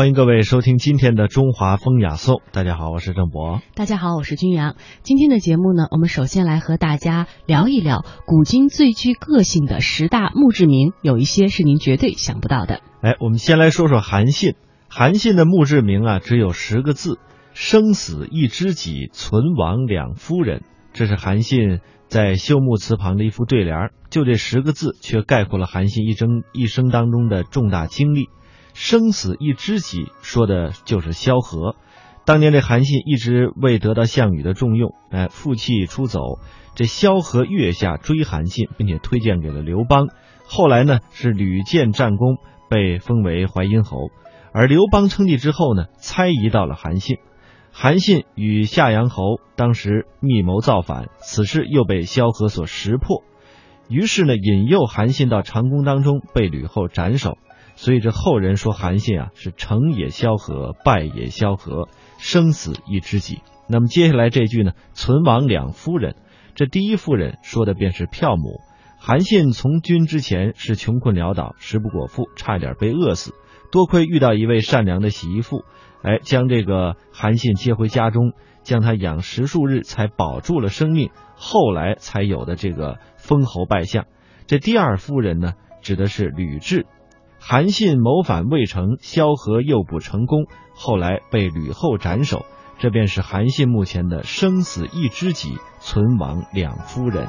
欢迎各位收听今天的中华风雅颂。大家好，我是郑博。大家好，我是君阳。今天的节目呢，我们首先来和大家聊一聊古今最具个性的十大墓志铭，有一些是您绝对想不到的。哎，我们先来说说韩信。韩信的墓志铭啊，只有十个字：“生死一知己，存亡两夫人。”这是韩信在修墓祠旁的一副对联。就这十个字，却概括了韩信一生一生当中的重大经历。生死一知己，说的就是萧何。当年这韩信一直未得到项羽的重用，哎，负气出走。这萧何月下追韩信，并且推荐给了刘邦。后来呢，是屡建战功，被封为淮阴侯。而刘邦称帝之后呢，猜疑到了韩信。韩信与夏阳侯当时密谋造反，此事又被萧何所识破，于是呢，引诱韩信到长宫当中被吕后斩首。所以这后人说韩信啊是成也萧何，败也萧何，生死一知己。那么接下来这句呢，存亡两夫人。这第一夫人说的便是票母。韩信从军之前是穷困潦倒，食不果腹，差点被饿死。多亏遇到一位善良的洗衣妇，哎，将这个韩信接回家中，将他养十数日，才保住了生命。后来才有的这个封侯拜相。这第二夫人呢，指的是吕雉。韩信谋反未成，萧何诱捕成功，后来被吕后斩首。这便是韩信目前的生死一知己，存亡两夫人。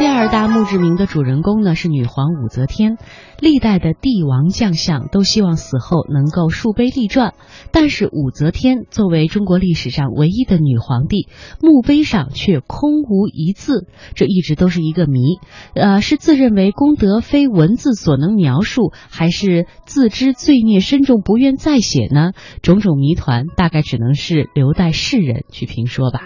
第二大墓志铭的主人公呢是女皇武则天。历代的帝王将相都希望死后能够树碑立传，但是武则天作为中国历史上唯一的女皇帝，墓碑上却空无一字，这一直都是一个谜。呃，是自认为功德非文字所能描述，还是自知罪孽深重不愿再写呢？种种谜团大概只能是留待世人去评说吧。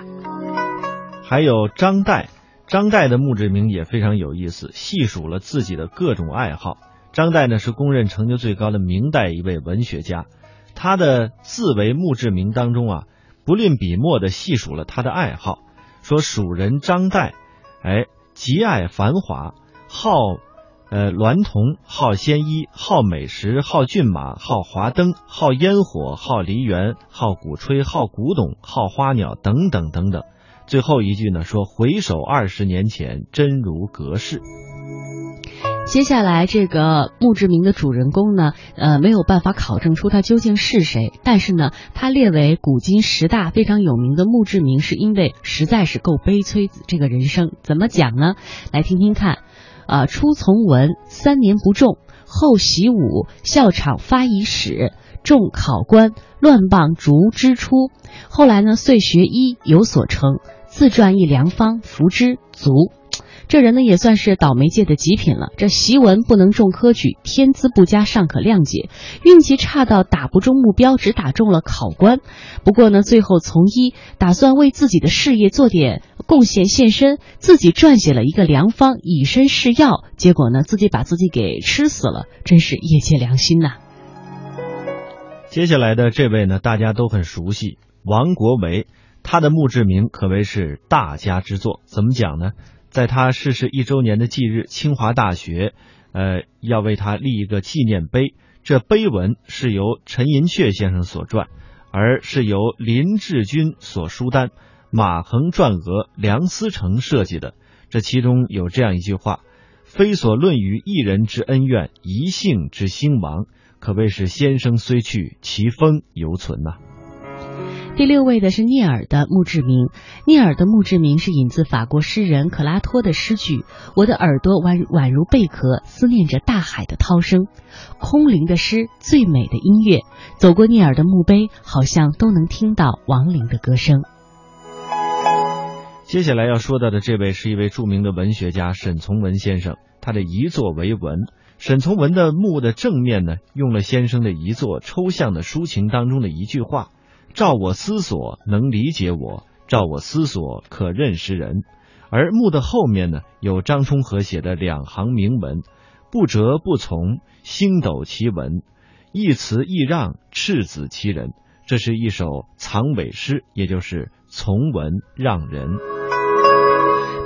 还有张岱。张岱的墓志铭也非常有意思，细数了自己的各种爱好。张岱呢是公认成就最高的明代一位文学家，他的自为墓志铭当中啊，不吝笔墨的细数了他的爱好，说蜀人张岱，哎，极爱繁华，好，呃，娈童，好鲜衣，好美食，好骏马，好华灯，好烟火，好梨园，好鼓吹，好古董，好花鸟，等等等等。最后一句呢，说回首二十年前，真如隔世。接下来这个墓志铭的主人公呢，呃，没有办法考证出他究竟是谁，但是呢，他列为古今十大非常有名的墓志铭，是因为实在是够悲催。这个人生怎么讲呢？来听听看。啊，初从文，三年不中，后习武，校场发仪史，中考官，乱棒逐之出。后来呢，遂学医，有所成。自撰一良方，服之足。这人呢也算是倒霉界的极品了。这习文不能中科举，天资不佳尚可谅解，运气差到打不中目标，只打中了考官。不过呢，最后从医，打算为自己的事业做点贡献，献身，自己撰写了一个良方，以身试药。结果呢，自己把自己给吃死了，真是业界良心呐。接下来的这位呢，大家都很熟悉，王国维。他的墓志铭可谓是大家之作，怎么讲呢？在他逝世一周年的忌日，清华大学，呃，要为他立一个纪念碑。这碑文是由陈寅恪先生所撰，而是由林志军所书丹，马衡撰额，梁思成设计的。这其中有这样一句话：“非所论于一人之恩怨，一姓之兴亡。”可谓是先生虽去，其风犹存呐。第六位的是聂耳的墓志铭。聂耳的墓志铭是引自法国诗人克拉托的诗句：“我的耳朵宛宛如贝壳，思念着大海的涛声。”空灵的诗，最美的音乐。走过聂耳的墓碑，好像都能听到亡灵的歌声。接下来要说到的这位是一位著名的文学家沈从文先生，他的遗作为文。沈从文的墓的正面呢，用了先生的一座抽象的抒情当中的一句话。照我思索，能理解我；照我思索，可认识人。而墓的后面呢，有张充和写的两行铭文：“不折不从，星斗其文；一词一让，赤子其人。”这是一首藏尾诗，也就是从文让人。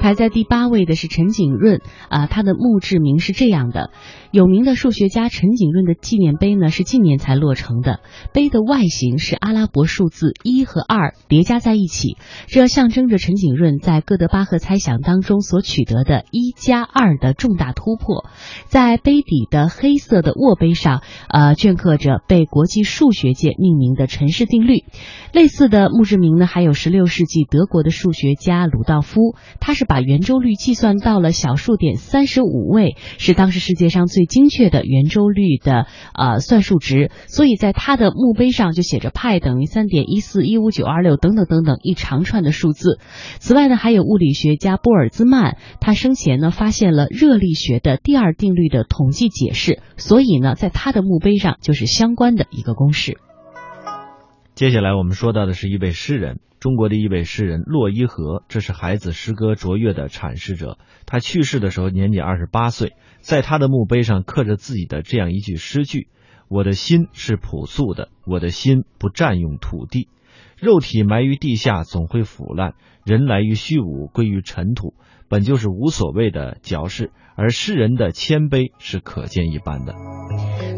排在第八位的是陈景润啊，他的墓志铭是这样的：有名的数学家陈景润的纪念碑呢是近年才落成的，碑的外形是阿拉伯数字一和二叠加在一起，这象征着陈景润在哥德巴赫猜想当中所取得的一加二的重大突破。在杯底的黑色的握碑上，呃，镌刻着被国际数学界命名的陈氏定律。类似的墓志铭呢，还有十六世纪德国的数学家鲁道夫，他是把圆周率计算到了小数点三十五位，是当时世界上最精确的圆周率的呃算术值，所以在他的墓碑上就写着派等于三点一四一五九二六等等等等一长串的数字。此外呢，还有物理学家波尔兹曼，他生前呢发现了热力学的第二定律的统计解释，所以呢，在他的墓碑上就是相关的一个公式。接下来我们说到的是一位诗人，中国的一位诗人洛伊和，这是孩子诗歌卓越的阐释者。他去世的时候年仅二十八岁，在他的墓碑上刻着自己的这样一句诗句：“我的心是朴素的，我的心不占用土地。肉体埋于地下总会腐烂，人来于虚无归于尘土，本就是无所谓的矫饰。而诗人的谦卑是可见一斑的。”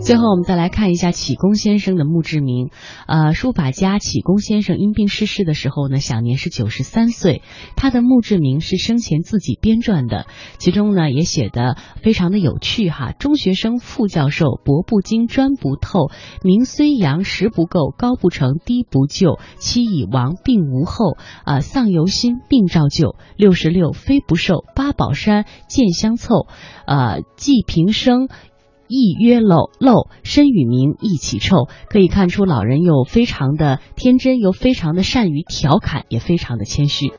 最后，我们再来看一下启功先生的墓志铭。呃，书法家启功先生因病逝世的时候呢，享年是九十三岁。他的墓志铭是生前自己编撰的，其中呢也写的非常的有趣哈。中学生副教授博不精专不透，名虽扬实不够，高不成低不就，妻已亡病无后，啊丧犹新病照旧。六十六非不寿，八宝山见相凑，呃季平生。意曰陋陋，身与名一起臭。可以看出，老人又非常的天真，又非常的善于调侃，也非常的谦虚。